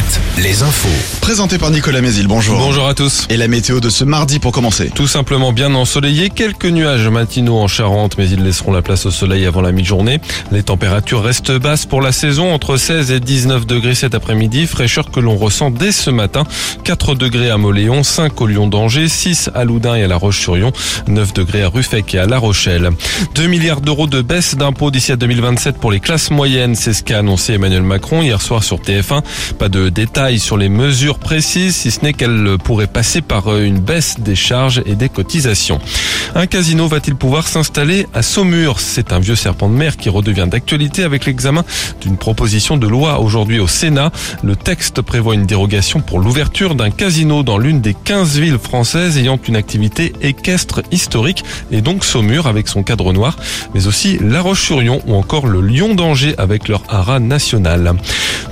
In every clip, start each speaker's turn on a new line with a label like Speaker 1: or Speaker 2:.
Speaker 1: Alouette, les infos.
Speaker 2: Présenté par Nicolas Mézil, bonjour.
Speaker 3: Bonjour à tous.
Speaker 2: Et la météo de ce mardi pour commencer.
Speaker 3: Tout simplement bien ensoleillé, quelques nuages matinaux en Charente, mais ils laisseront la place au soleil avant la mi-journée. Les températures restent basses pour la saison, entre 16 et 19 degrés cet après-midi, fraîcheur que l'on ressent dès ce matin. 4 degrés à Moléon, 5 au Lyon d'Angers, 6 à Loudun et à La Roche-sur-Yon, 9 degrés à Ruffec et à La Rochelle. 2 milliards d'euros de baisse d'impôts d'ici à 2027 pour les classes moyennes, c'est ce qu'a annoncé Emmanuel Macron hier soir sur TF1. Pas de détails sur les mesures précises, si ce n'est qu'elles pourraient passer par une baisse des charges et des cotisations. Un casino va-t-il pouvoir s'installer à Saumur? C'est un vieux serpent de mer qui redevient d'actualité avec l'examen d'une proposition de loi aujourd'hui au Sénat. Le texte prévoit une dérogation pour l'ouverture d'un casino dans l'une des 15 villes françaises ayant une activité équestre historique et donc Saumur avec son cadre noir, mais aussi La Roche-sur-Yon ou encore le Lion d'Angers avec leur haras national.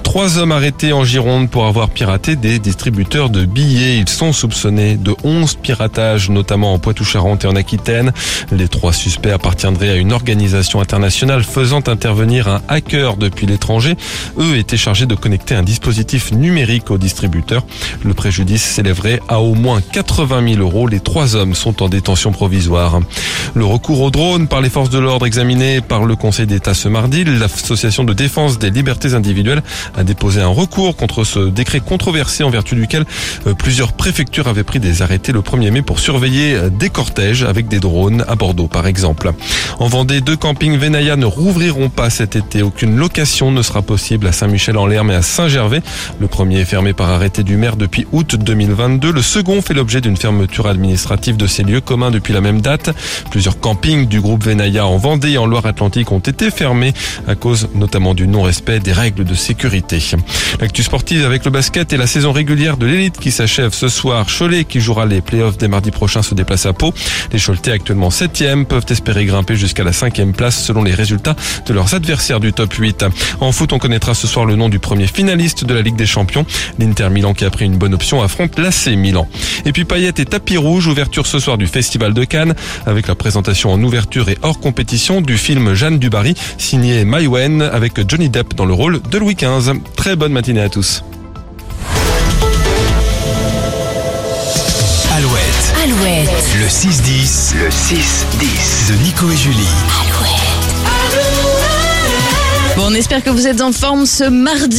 Speaker 3: Trois hommes arrêtés en Gironde pour avoir piraté des distributeurs de billets. Ils sont soupçonnés de 11 piratages, notamment en Poitou-Charentes et en Aquitaine. Les trois suspects appartiendraient à une organisation internationale faisant intervenir un hacker depuis l'étranger. Eux étaient chargés de connecter un dispositif numérique au distributeur. Le préjudice s'élèverait à au moins 80 000 euros. Les trois hommes sont en détention provisoire. Le recours au drone par les forces de l'ordre examiné par le Conseil d'État ce mardi, l'association de défense des libertés individuelles a déposé un recours contre ce décret controversé en vertu duquel euh, plusieurs préfectures avaient pris des arrêtés le 1er mai pour surveiller euh, des cortèges avec des drones à Bordeaux par exemple. En Vendée, deux campings Venaya ne rouvriront pas cet été. Aucune location ne sera possible à Saint-Michel-en-Lerme et à Saint-Gervais. Le premier est fermé par arrêté du maire depuis août 2022. Le second fait l'objet d'une fermeture administrative de ces lieux communs depuis la même date. Plusieurs campings du groupe Venaya en Vendée et en Loire-Atlantique ont été fermés à cause notamment du non-respect des règles de sécurité. L'actu sportive avec le basket et la saison régulière de l'élite qui s'achève ce soir. Cholet qui jouera les playoffs dès mardi prochain se déplace à Pau. Les Choletais actuellement 7e peuvent espérer grimper jusqu'à la 5e place selon les résultats de leurs adversaires du top 8. En foot, on connaîtra ce soir le nom du premier finaliste de la Ligue des Champions. L'Inter Milan qui a pris une bonne option affronte l'AC Milan. Et puis Payette et tapis rouge, ouverture ce soir du Festival de Cannes avec la présentation en ouverture et hors compétition du film Jeanne Dubarry signé Maïwen avec Johnny Depp dans le rôle de Louis XV. Très bonne matinée à tous.
Speaker 1: Alouette,
Speaker 4: Alouette,
Speaker 1: le 6-10, le 6-10 de Nico et Julie.
Speaker 4: Alouette. Bon, on espère que vous êtes en forme ce mardi.